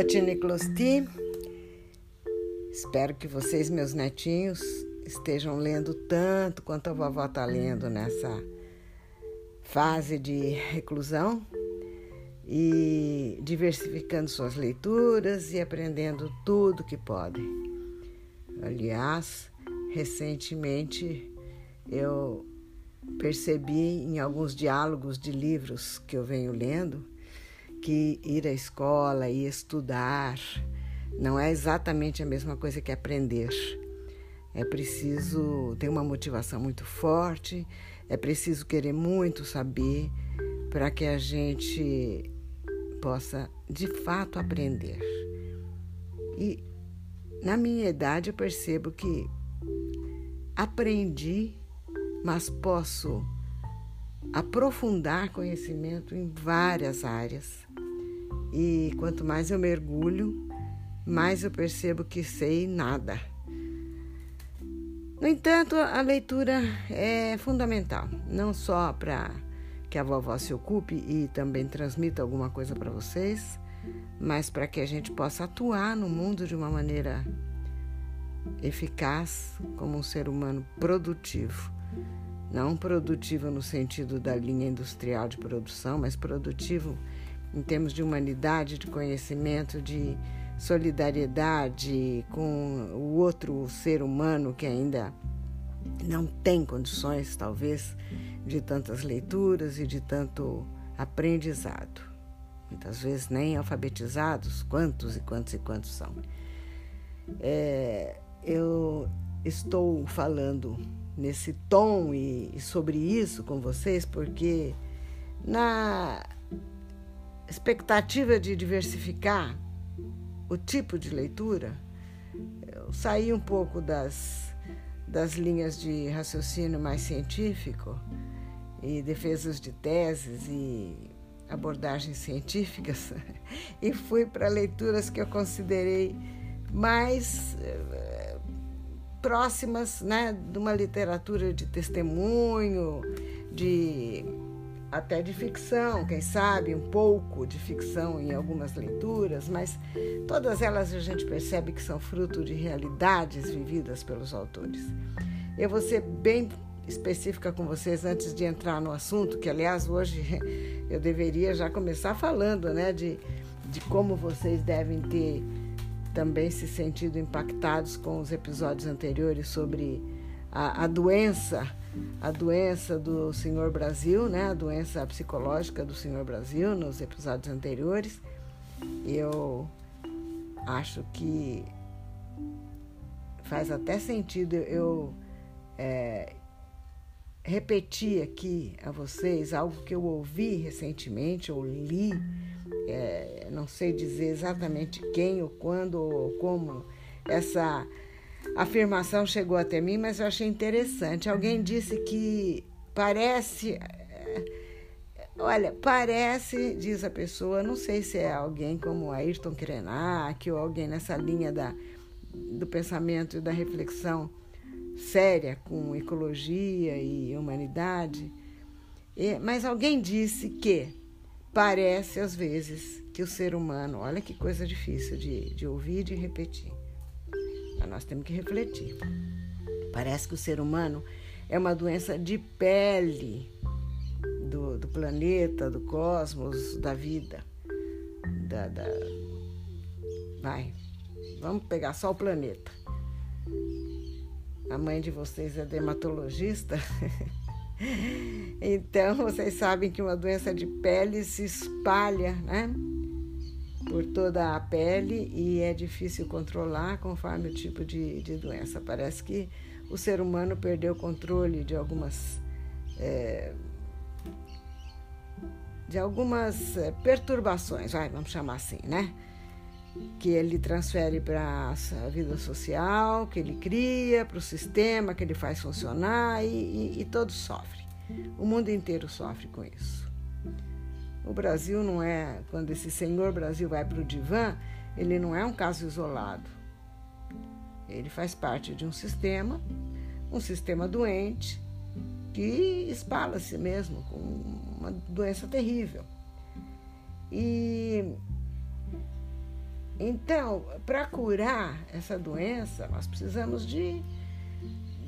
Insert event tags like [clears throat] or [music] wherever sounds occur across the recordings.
Fotine Closti. Espero que vocês, meus netinhos, estejam lendo tanto quanto a vovó está lendo nessa fase de reclusão e diversificando suas leituras e aprendendo tudo que podem. Aliás, recentemente eu percebi em alguns diálogos de livros que eu venho lendo que ir à escola e estudar não é exatamente a mesma coisa que aprender. É preciso ter uma motivação muito forte, é preciso querer muito saber para que a gente possa de fato aprender. E na minha idade eu percebo que aprendi, mas posso aprofundar conhecimento em várias áreas. E quanto mais eu mergulho, mais eu percebo que sei nada. No entanto, a leitura é fundamental, não só para que a vovó se ocupe e também transmita alguma coisa para vocês, mas para que a gente possa atuar no mundo de uma maneira eficaz como um ser humano produtivo. Não produtivo no sentido da linha industrial de produção, mas produtivo em termos de humanidade, de conhecimento, de solidariedade com o outro ser humano que ainda não tem condições, talvez, de tantas leituras e de tanto aprendizado. Muitas vezes nem alfabetizados, quantos e quantos e quantos são. É, eu estou falando nesse tom e, e sobre isso com vocês porque na expectativa de diversificar o tipo de leitura, eu saí um pouco das, das linhas de raciocínio mais científico e defesas de teses e abordagens científicas [laughs] e fui para leituras que eu considerei mais eh, próximas né, de uma literatura de testemunho, de até de ficção, quem sabe, um pouco de ficção em algumas leituras, mas todas elas a gente percebe que são fruto de realidades vividas pelos autores. Eu vou ser bem específica com vocês antes de entrar no assunto, que aliás hoje [laughs] eu deveria já começar falando, né, de, de como vocês devem ter também se sentido impactados com os episódios anteriores sobre a, a doença a doença do Senhor Brasil, né? A doença psicológica do Senhor Brasil nos episódios anteriores. Eu acho que faz até sentido eu é, repetir aqui a vocês algo que eu ouvi recentemente, ou li, é, não sei dizer exatamente quem, ou quando, ou como essa a afirmação chegou até mim, mas eu achei interessante. Alguém disse que parece. Eh, olha, parece, diz a pessoa, não sei se é alguém como Ayrton Krenak ou alguém nessa linha da, do pensamento e da reflexão séria com ecologia e humanidade, e, mas alguém disse que parece às vezes que o ser humano, olha que coisa difícil de, de ouvir e de repetir, nós temos que refletir. Parece que o ser humano é uma doença de pele do, do planeta, do cosmos, da vida. Da, da... Vai, vamos pegar só o planeta. A mãe de vocês é dermatologista. [laughs] então, vocês sabem que uma doença de pele se espalha, né? Por toda a pele e é difícil controlar conforme o tipo de, de doença. Parece que o ser humano perdeu o controle de algumas. É, de algumas é, perturbações, vai, vamos chamar assim, né? Que ele transfere para a vida social, que ele cria, para o sistema que ele faz funcionar e, e, e todos sofrem. O mundo inteiro sofre com isso. O Brasil não é, quando esse senhor Brasil vai para o divã, ele não é um caso isolado. Ele faz parte de um sistema, um sistema doente, que espalha-se mesmo com uma doença terrível. E Então, para curar essa doença, nós precisamos de,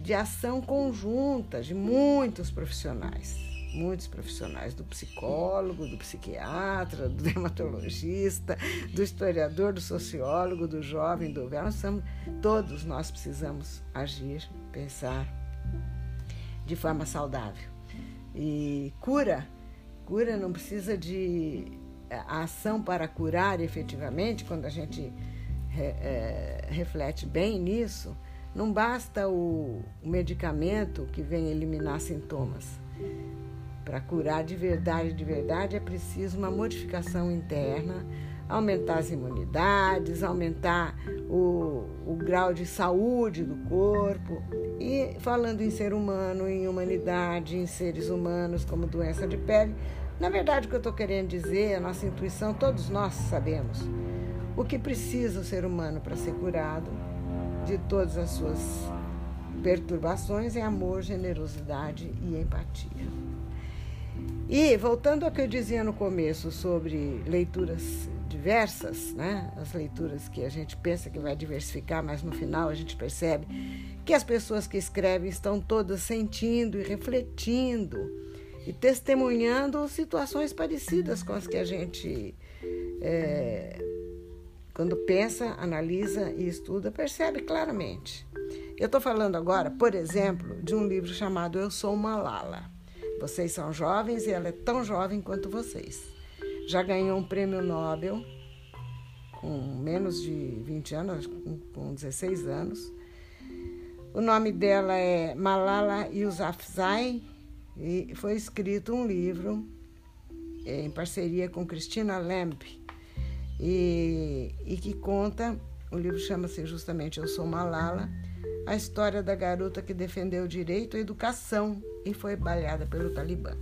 de ação conjunta de muitos profissionais. Muitos profissionais, do psicólogo, do psiquiatra, do [laughs] dermatologista, do historiador, do sociólogo, do jovem, do velho. Somos, todos nós precisamos agir, pensar de forma saudável. E cura, cura não precisa de a ação para curar efetivamente, quando a gente é, reflete bem nisso, não basta o medicamento que vem eliminar sintomas. Para curar de verdade, de verdade, é preciso uma modificação interna, aumentar as imunidades, aumentar o, o grau de saúde do corpo. E falando em ser humano, em humanidade, em seres humanos como doença de pele, na verdade, o que eu estou querendo dizer, a nossa intuição, todos nós sabemos o que precisa o ser humano para ser curado de todas as suas perturbações é amor, generosidade e empatia. E voltando ao que eu dizia no começo sobre leituras diversas, né? As leituras que a gente pensa que vai diversificar, mas no final a gente percebe que as pessoas que escrevem estão todas sentindo e refletindo e testemunhando situações parecidas com as que a gente, é, quando pensa, analisa e estuda, percebe claramente. Eu estou falando agora, por exemplo, de um livro chamado Eu Sou Malala. Vocês são jovens e ela é tão jovem quanto vocês. Já ganhou um prêmio Nobel com menos de 20 anos, com 16 anos. O nome dela é Malala Yousafzai e foi escrito um livro em parceria com Cristina Lamp e, e que conta, o livro chama-se justamente Eu Sou Malala, a história da garota que defendeu o direito à educação e foi baleada pelo Talibã.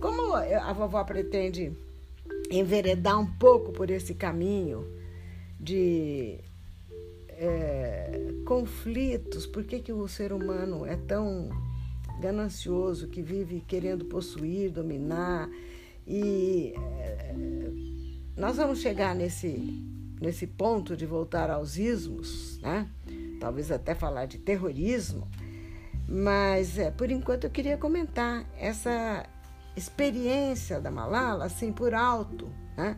Como a vovó pretende enveredar um pouco por esse caminho de é, conflitos, por que, que o ser humano é tão ganancioso que vive querendo possuir, dominar. E é, nós vamos chegar nesse, nesse ponto de voltar aos ismos, né? Talvez até falar de terrorismo, mas é, por enquanto eu queria comentar essa experiência da Malala assim por alto, né?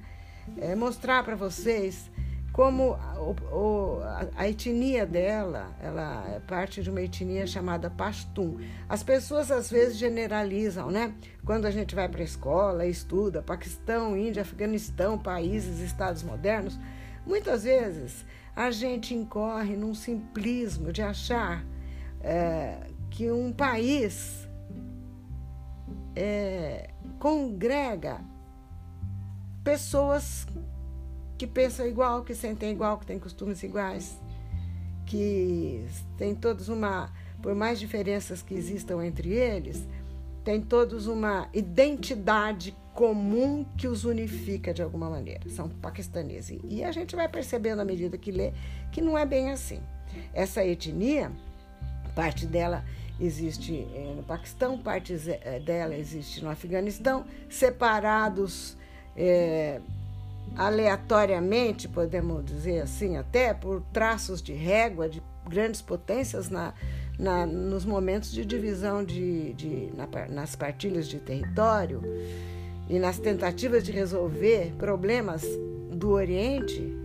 É, mostrar para vocês como o, a, etnia dela, ela é parte de uma etnia chamada Pashtun. As pessoas às vezes generalizam, né? Quando a gente vai para a escola, estuda Paquistão, Índia, Afeganistão, países, estados modernos, muitas vezes a gente incorre num simplismo de achar é, que um país é, congrega pessoas que pensam igual, que sentem igual, que têm costumes iguais, que têm todos uma, por mais diferenças que existam entre eles, têm todos uma identidade comum que os unifica de alguma maneira. São paquistaneses. E a gente vai percebendo à medida que lê que não é bem assim. Essa etnia, parte dela existe eh, no Paquistão, parte eh, dela existe no Afeganistão, separados é, aleatoriamente, podemos dizer assim, até por traços de régua de grandes potências na, na nos momentos de divisão de, de na, nas partilhas de território e nas tentativas de resolver problemas do Oriente,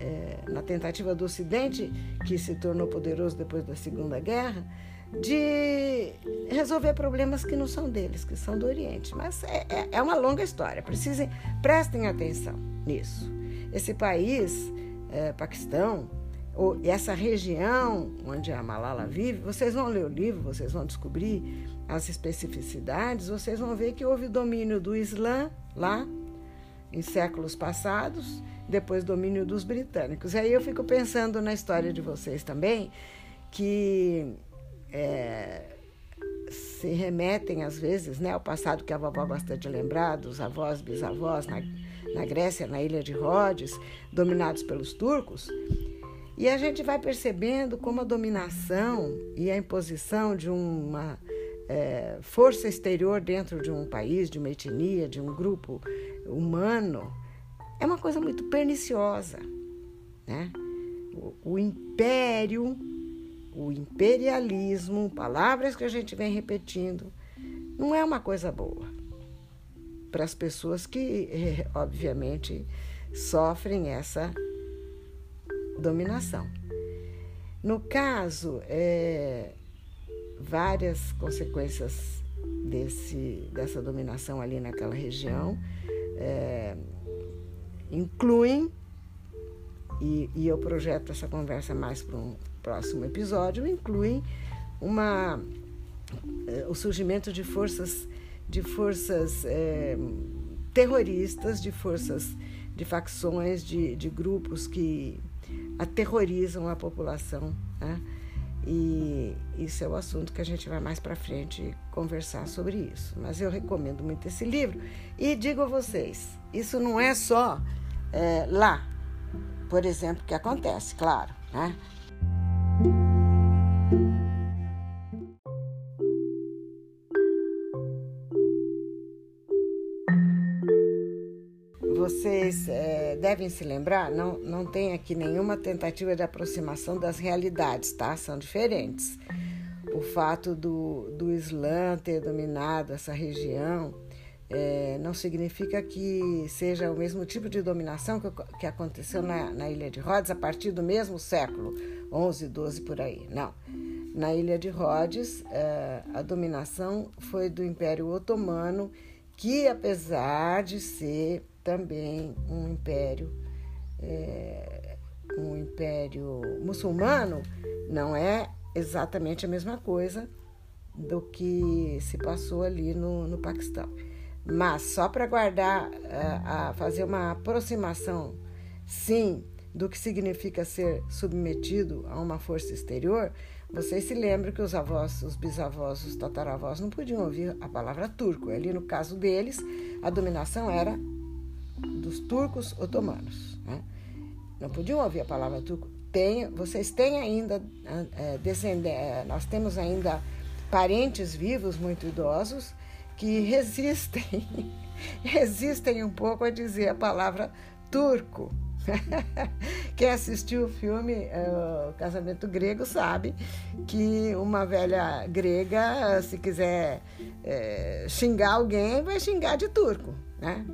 é, na tentativa do Ocidente, que se tornou poderoso depois da Segunda Guerra, de resolver problemas que não são deles, que são do Oriente. Mas é, é, é uma longa história. Precisem, prestem atenção nisso. Esse país, é, Paquistão, ou essa região onde a Malala vive, vocês vão ler o livro, vocês vão descobrir as especificidades, vocês vão ver que houve domínio do Islã lá em séculos passados, depois domínio dos britânicos. Aí eu fico pensando na história de vocês também, que é, se remetem às vezes né, ao passado que a vovó gosta de lembrar, dos avós, bisavós na, na Grécia, na ilha de Rhodes, dominados pelos turcos. E a gente vai percebendo como a dominação e a imposição de uma é, força exterior dentro de um país, de uma etnia, de um grupo humano, é uma coisa muito perniciosa. Né? O, o império, o imperialismo, palavras que a gente vem repetindo, não é uma coisa boa para as pessoas que, [laughs] obviamente, sofrem essa dominação. No caso, é, várias consequências desse, dessa dominação ali naquela região é, incluem, e, e eu projeto essa conversa mais para um próximo episódio, incluem uma, é, o surgimento de forças, de forças é, terroristas, de forças, de facções, de, de grupos que aterrorizam a população. Né? E isso é o assunto que a gente vai mais para frente conversar sobre isso. Mas eu recomendo muito esse livro e digo a vocês: isso não é só é, lá, por exemplo, que acontece, claro, né? Vocês é, devem se lembrar, não, não tem aqui nenhuma tentativa de aproximação das realidades, tá? São diferentes. O fato do, do Islã ter dominado essa região é, não significa que seja o mesmo tipo de dominação que, que aconteceu na, na Ilha de Rhodes a partir do mesmo século, 11, 12 por aí. Não. Na Ilha de Rhodes, é, a dominação foi do Império Otomano, que apesar de ser também um império, é, um império muçulmano, não é exatamente a mesma coisa do que se passou ali no, no Paquistão. Mas só para guardar, a, a fazer uma aproximação, sim, do que significa ser submetido a uma força exterior, vocês se lembram que os avós, os bisavós, os tataravós não podiam ouvir a palavra turco. Ali, no caso deles, a dominação era dos turcos otomanos. Né? Não podiam ouvir a palavra turco. Tem, vocês têm ainda é, é, nós temos ainda parentes vivos muito idosos que [laughs] resistem, resistem um pouco a dizer a palavra turco. [laughs] Quem assistiu o filme uh, O Casamento Grego sabe que uma velha grega, se quiser uh, xingar alguém, vai xingar de turco, né?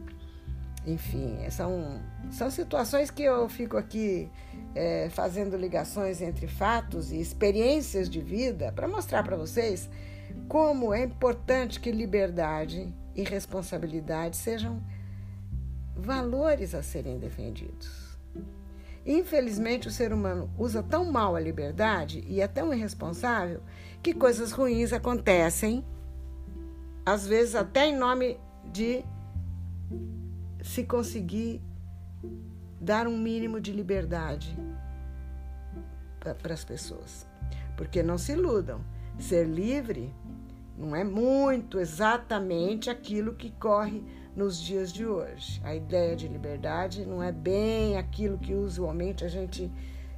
Enfim, são, são situações que eu fico aqui é, fazendo ligações entre fatos e experiências de vida para mostrar para vocês como é importante que liberdade e responsabilidade sejam valores a serem defendidos. Infelizmente, o ser humano usa tão mal a liberdade e é tão irresponsável que coisas ruins acontecem, às vezes até em nome de se conseguir dar um mínimo de liberdade para as pessoas. Porque não se iludam, ser livre não é muito exatamente aquilo que corre nos dias de hoje. A ideia de liberdade não é bem aquilo que usualmente a gente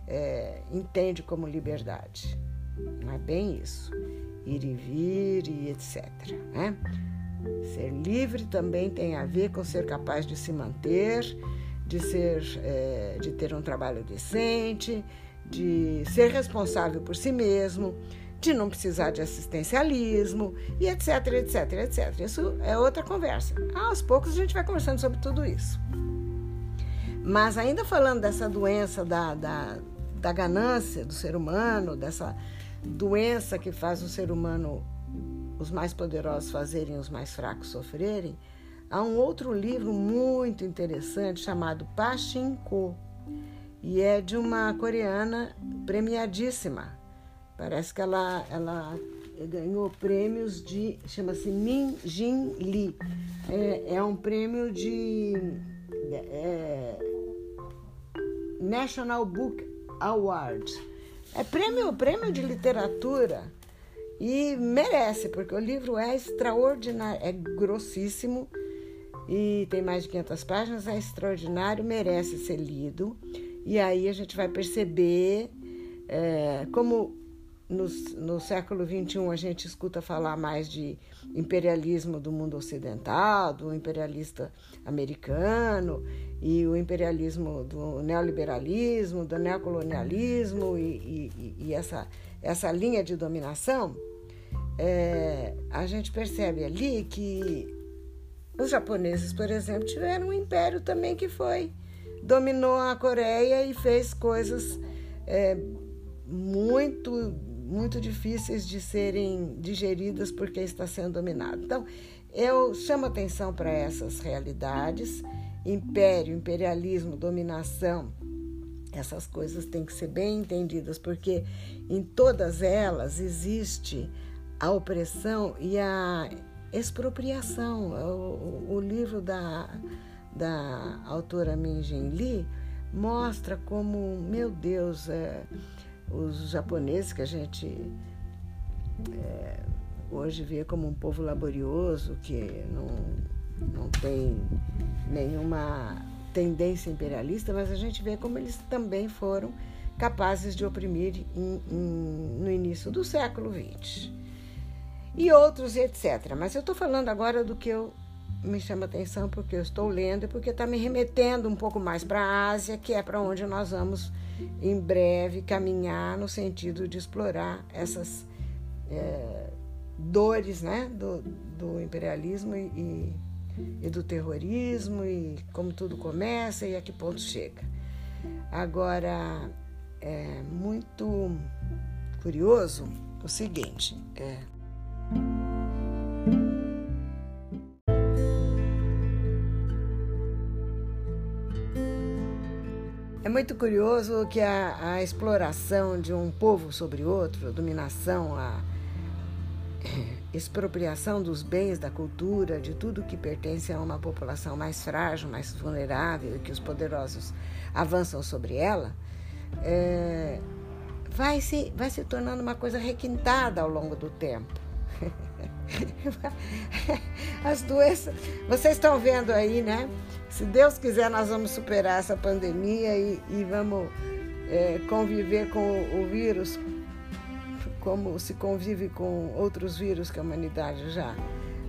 é, entende como liberdade. Não é bem isso. Ir e vir e etc. Né? Ser livre também tem a ver com ser capaz de se manter, de ser, é, de ter um trabalho decente, de ser responsável por si mesmo, de não precisar de assistencialismo e etc, etc, etc. Isso é outra conversa. Aos poucos a gente vai conversando sobre tudo isso. Mas ainda falando dessa doença da, da, da ganância do ser humano, dessa doença que faz o ser humano os mais poderosos fazerem os mais fracos sofrerem, há um outro livro muito interessante chamado Pachinko e é de uma coreana premiadíssima. Parece que ela, ela ganhou prêmios de. chama-se Min Jin Lee. É, é um prêmio de. É, National Book Award. É prêmio, prêmio de literatura e merece, porque o livro é extraordinário, é grossíssimo e tem mais de 500 páginas, é extraordinário, merece ser lido. E aí a gente vai perceber é, como no, no século XXI a gente escuta falar mais de imperialismo do mundo ocidental, do imperialista americano e o imperialismo do neoliberalismo, do neocolonialismo e, e, e essa, essa linha de dominação, é, a gente percebe ali que os japoneses, por exemplo, tiveram um império também que foi dominou a Coreia e fez coisas é, muito muito difíceis de serem digeridas porque está sendo dominado. Então, eu chamo atenção para essas realidades: império, imperialismo, dominação. Essas coisas têm que ser bem entendidas, porque em todas elas existe a opressão e a expropriação. O, o livro da, da autora Min Jin Lee mostra como, meu Deus, é, os japoneses que a gente é, hoje vê como um povo laborioso, que não, não tem nenhuma tendência imperialista, mas a gente vê como eles também foram capazes de oprimir no início do século XX. E outros, etc. Mas eu estou falando agora do que eu me chama atenção porque eu estou lendo e porque está me remetendo um pouco mais para a Ásia, que é para onde nós vamos em breve caminhar no sentido de explorar essas é, dores né, do, do imperialismo e, e do terrorismo e como tudo começa e a que ponto chega. Agora, é muito curioso o seguinte: é, É muito curioso que a, a exploração de um povo sobre outro, a dominação, a [clears throat] expropriação dos bens, da cultura, de tudo que pertence a uma população mais frágil, mais vulnerável, e que os poderosos avançam sobre ela, é, vai, se, vai se tornando uma coisa requintada ao longo do tempo. [laughs] As doenças. Vocês estão vendo aí, né? Se Deus quiser, nós vamos superar essa pandemia e, e vamos é, conviver com o, vírus como se convive com outros vírus que a humanidade já.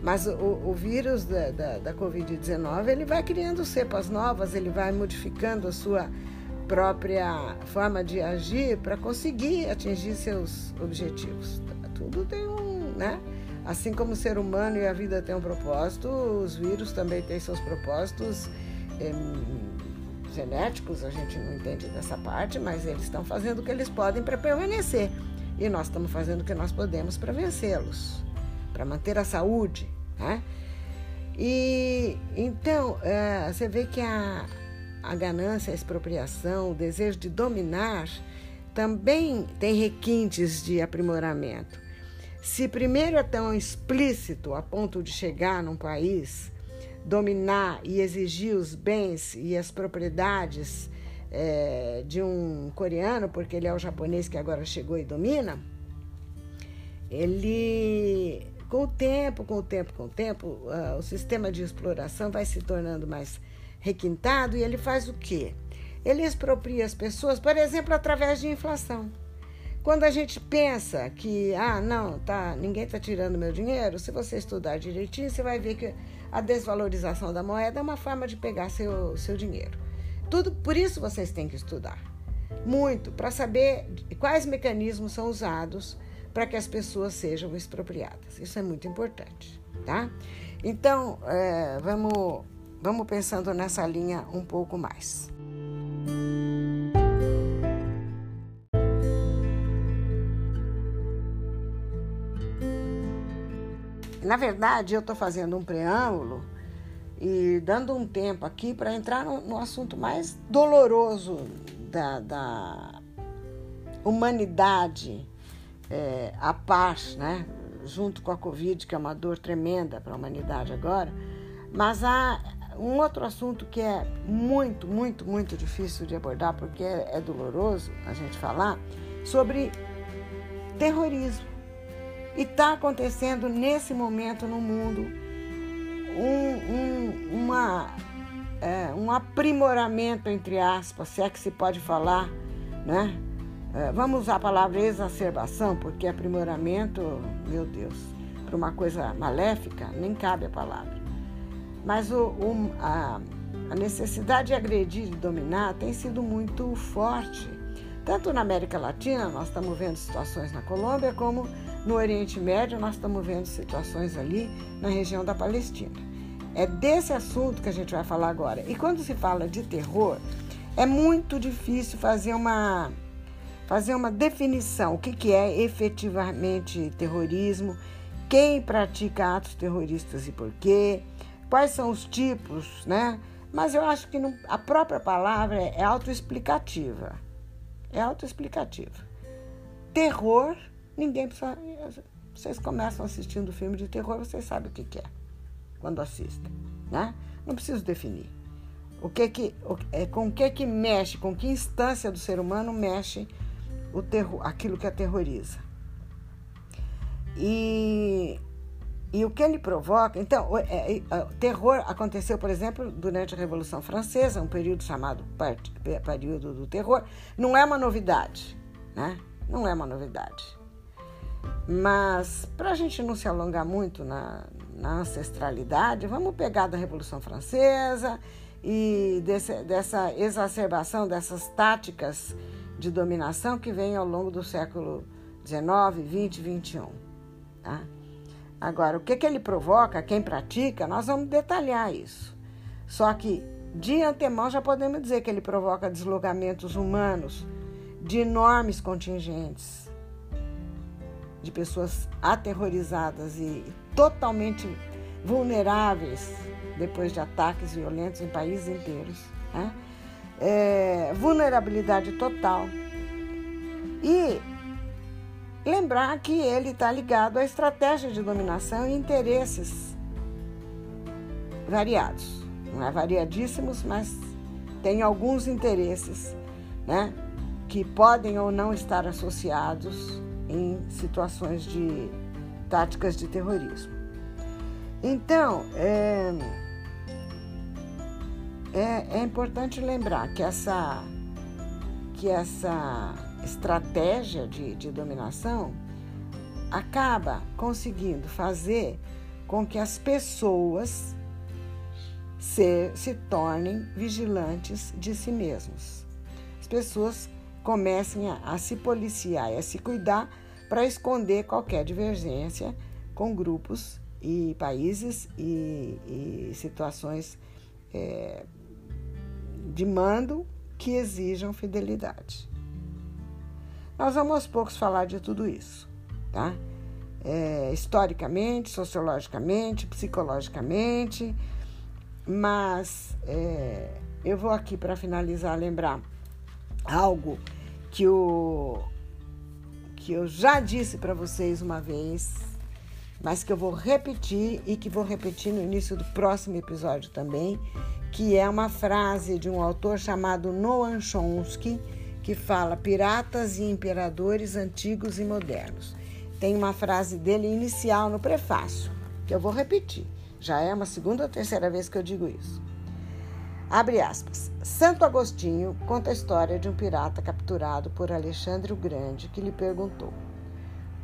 Mas o, o vírus da, da, da Covid-19 ele vai criando cepas novas, ele vai modificando a sua própria forma de agir para conseguir atingir seus objetivos. Tudo tem um, né? Assim como o ser humano e a vida têm um propósito, os vírus também têm seus propósitos genéticos, a gente não entende dessa parte, mas eles estão fazendo o que eles podem para permanecer. E nós estamos fazendo o que nós podemos para vencê-los, para manter a saúde. Né? E então, é, você vê que a, a ganância, a expropriação, o desejo de dominar também tem requintes de aprimoramento. Se primeiro é tão explícito a ponto de chegar num país, dominar e exigir os bens e as propriedades é, de um coreano, porque ele é o japonês que agora chegou e domina, ele, com o tempo, com o tempo, com o tempo, uh, o sistema de exploração vai se tornando mais requintado e ele faz o quê? Ele expropria as pessoas, por exemplo, através de inflação. Quando a gente pensa que, ah, não, tá, ninguém está tirando meu dinheiro, se você estudar direitinho, você vai ver que a desvalorização da moeda é uma forma de pegar seu, seu dinheiro. Tudo por isso vocês têm que estudar. Muito, para saber quais mecanismos são usados para que as pessoas sejam expropriadas. Isso é muito importante, tá? Então, é, vamos, vamos pensando nessa linha um pouco mais. Na verdade, eu estou fazendo um preâmbulo e dando um tempo aqui para entrar no, no, assunto mais doloroso da, da humanidade, é, a paz, né? junto com a Covid, que é uma dor tremenda para a humanidade agora. Mas há um outro assunto que é muito, muito, muito difícil de abordar, porque é, é doloroso a gente falar, sobre terrorismo. E está acontecendo nesse momento no mundo um, um, uma, é, um aprimoramento, entre aspas, se é que se pode falar, né? é, vamos usar a palavra exacerbação, porque aprimoramento, meu Deus, para uma coisa maléfica, nem cabe a palavra. Mas o, o, a, a necessidade de agredir e dominar tem sido muito forte. Tanto na América Latina, nós estamos vendo situações na Colômbia, como no Oriente Médio, nós estamos vendo situações ali na região da Palestina. É desse assunto que a gente vai falar agora. E quando se fala de terror, é muito difícil fazer uma fazer uma definição, o que, que é efetivamente terrorismo, quem pratica atos terroristas e por quê, quais são os tipos, né? Mas eu acho que não, a própria palavra é autoexplicativa. É autoexplicativa. Terror, ninguém precisa. Vocês começam assistindo filme de terror, vocês sabem o que, é quando assistem, né? Não preciso definir. O que que, o, é, com o que que mexe, com que instância do ser humano mexe o terror, aquilo que aterroriza. E, e o que ele provoca. Então, o, é, é, o terror aconteceu, por exemplo, durante a Revolução Francesa, um período chamado período do terror. Não é uma novidade, né? Não é uma novidade. Mas, para a gente não se alongar muito na, na ancestralidade, vamos pegar da Revolução Francesa e desse, dessa exacerbação dessas táticas de dominação que vem ao longo do século XIX, XX, XXI. Tá? Agora, o que, que ele provoca, quem pratica, nós vamos detalhar isso. Só que, de antemão, já podemos dizer que ele provoca deslocamentos humanos de enormes contingentes, de pessoas aterrorizadas e totalmente vulneráveis depois de ataques violentos em países inteiros. Né? é, vulnerabilidade total. E lembrar que ele está ligado à estratégia de dominação e interesses variados. Não é variadíssimos, mas tem alguns interesses né, que podem ou não estar associados em situações de táticas de terrorismo. Então, é, é, é importante lembrar que essa, que essa estratégia de, de dominação acaba conseguindo fazer com que as pessoas se, se tornem vigilantes de si mesmos. As pessoas comecem a, a se policiar e a se cuidar para esconder qualquer divergência com grupos e países e, e situações é, de mando que exijam fidelidade. Nós vamos aos poucos falar de tudo isso, tá? É, historicamente, sociologicamente, psicologicamente, mas é, eu vou aqui para finalizar lembrar algo que, o, que eu já disse para vocês uma vez, mas que eu vou repetir e que vou repetir no início do próximo episódio também, que é uma frase de um autor chamado Noam Chomsky, que fala piratas e imperadores antigos e modernos. Tem uma frase dele inicial no prefácio, que eu vou repetir. Já é uma segunda ou terceira vez que eu digo isso. Abre aspas. Santo Agostinho conta a história de um pirata capturado por Alexandre o Grande que lhe perguntou: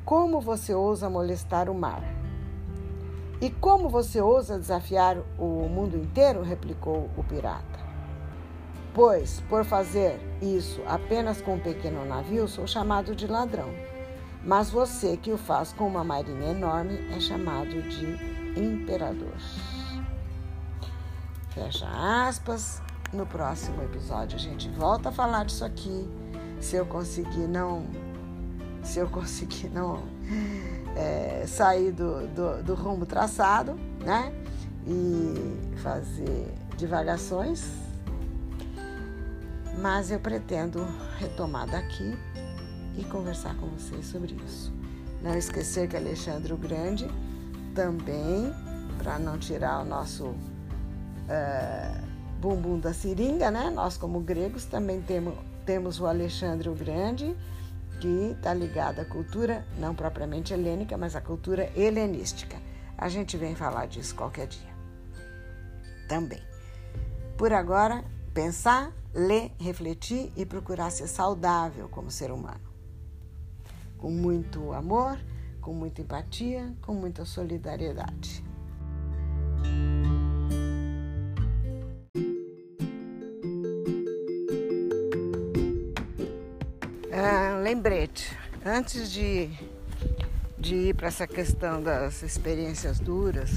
Como você ousa molestar o mar? E como você ousa desafiar o mundo inteiro? replicou o pirata. Pois, por fazer isso apenas com um pequeno navio, sou chamado de ladrão. Mas você que o faz com uma marinha enorme é chamado de imperador. Fecha aspas. No próximo episódio a gente volta a falar disso aqui. Se eu conseguir não. Se eu conseguir [laughs] não é, sair do, do, do rumo traçado, né? E fazer divagações. Mas eu pretendo retomar daqui e conversar com vocês sobre isso. Não esquecer que Alexandre o Grande também, para não tirar o nosso é, bumbum da seringa, né? Nós, como gregos, também temos, temos o Alexandre o Grande que está ligada à cultura, não propriamente helênica, mas à cultura helenística. A gente vem falar disso qualquer dia. Também. Por agora, pensar, ler, refletir e procurar ser saudável como ser humano. Com muito amor, com muita empatia, com muita solidariedade. Lembrete, antes de, de ir para essa questão das experiências duras,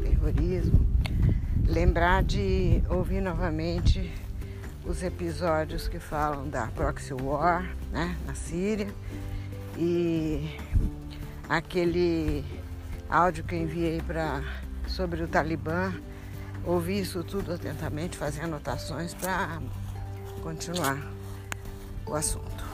terrorismo, lembrar de ouvir novamente os episódios que falam da proxy war né, na Síria e aquele áudio que enviei para sobre o Talibã, ouvir isso tudo atentamente, fazer anotações para continuar o assunto.